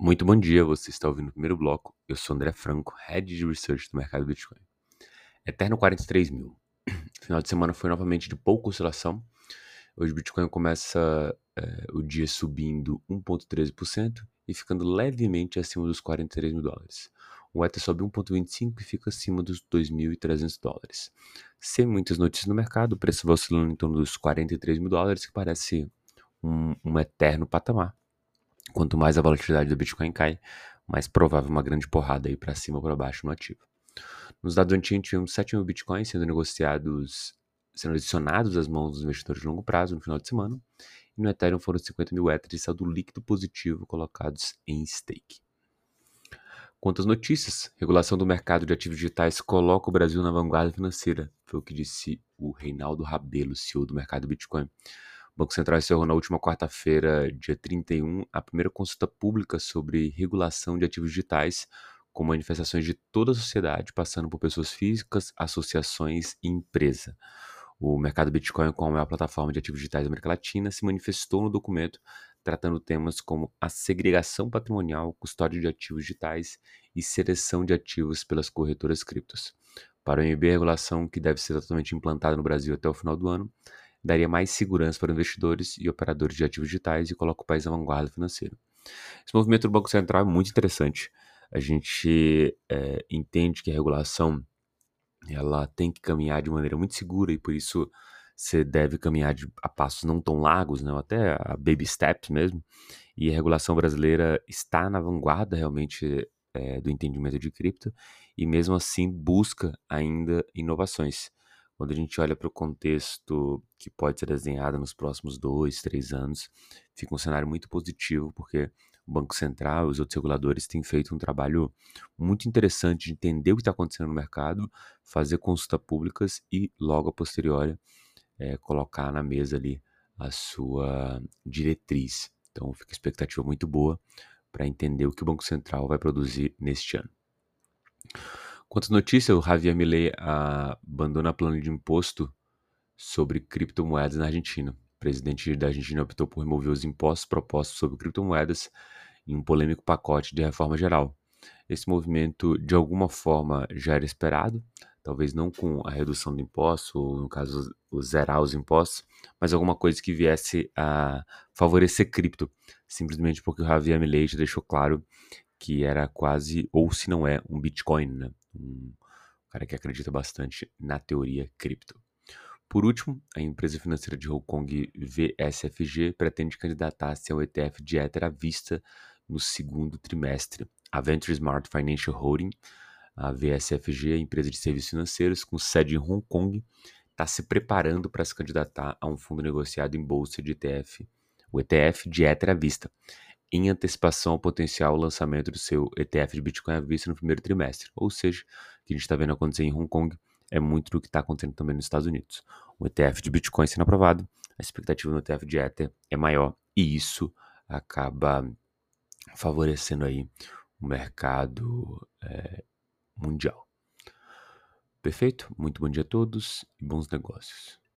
Muito bom dia, você está ouvindo o primeiro bloco. Eu sou André Franco, Head de Research do mercado Bitcoin. Eterno 43 mil. Final de semana foi novamente de pouca oscilação. Hoje o Bitcoin começa é, o dia subindo 1,13% e ficando levemente acima dos 43 mil dólares. O Ether sobe 1,25% e fica acima dos 2.300 dólares. Sem muitas notícias no mercado, o preço vai oscilando em torno dos 43 mil dólares, que parece um, um eterno patamar. Quanto mais a volatilidade do Bitcoin cai, mais provável uma grande porrada aí para cima ou para baixo no ativo. Nos dados antigos, tivemos 7 mil Bitcoins sendo negociados, sendo adicionados às mãos dos investidores de longo prazo no final de semana. E no Ethereum foram 50 mil Ethers de saldo líquido positivo colocados em stake. Quanto às notícias, regulação do mercado de ativos digitais coloca o Brasil na vanguarda financeira, foi o que disse o Reinaldo Rabelo, CEO do mercado Bitcoin. O Banco Central encerrou na última quarta-feira, dia 31, a primeira consulta pública sobre regulação de ativos digitais, com manifestações de toda a sociedade, passando por pessoas físicas, associações e empresa. O mercado Bitcoin, como a maior plataforma de ativos digitais da América Latina, se manifestou no documento tratando temas como a segregação patrimonial, custódia de ativos digitais e seleção de ativos pelas corretoras criptos. Para o MB, a regulação, que deve ser totalmente implantada no Brasil até o final do ano, daria mais segurança para investidores e operadores de ativos digitais e coloca o país à vanguarda financeira. Esse movimento do Banco Central é muito interessante. A gente é, entende que a regulação ela tem que caminhar de maneira muito segura e por isso você deve caminhar de, a passos não tão largos, né, até a baby steps mesmo. E a regulação brasileira está na vanguarda realmente é, do entendimento de cripto e mesmo assim busca ainda inovações. Quando a gente olha para o contexto que pode ser desenhado nos próximos dois, três anos, fica um cenário muito positivo, porque o Banco Central e os outros reguladores têm feito um trabalho muito interessante de entender o que está acontecendo no mercado, fazer consultas públicas e, logo a posteriori, é, colocar na mesa ali a sua diretriz. Então, fica expectativa muito boa para entender o que o Banco Central vai produzir neste ano. Quanto notícia, o Javier Milei abandona plano de imposto sobre criptomoedas na Argentina. O presidente da Argentina optou por remover os impostos propostos sobre criptomoedas em um polêmico pacote de reforma geral. Esse movimento, de alguma forma, já era esperado, talvez não com a redução do imposto, ou no caso, o zerar os impostos, mas alguma coisa que viesse a favorecer cripto, simplesmente porque o Javier Milei já deixou claro que era quase, ou se não é, um Bitcoin, né? Um cara que acredita bastante na teoria cripto. Por último, a empresa financeira de Hong Kong VSFG pretende candidatar-se ao ETF de Ether à vista no segundo trimestre. A Venture Smart Financial Holding, a VSFG, a empresa de serviços financeiros com sede em Hong Kong, está se preparando para se candidatar a um fundo negociado em bolsa de ETF, o ETF de Ether à vista em antecipação ao potencial lançamento do seu ETF de Bitcoin à vista no primeiro trimestre. Ou seja, o que a gente está vendo acontecer em Hong Kong é muito do que está acontecendo também nos Estados Unidos. O ETF de Bitcoin sendo aprovado, a expectativa no ETF de Ether é maior e isso acaba favorecendo aí o mercado é, mundial. Perfeito? Muito bom dia a todos e bons negócios.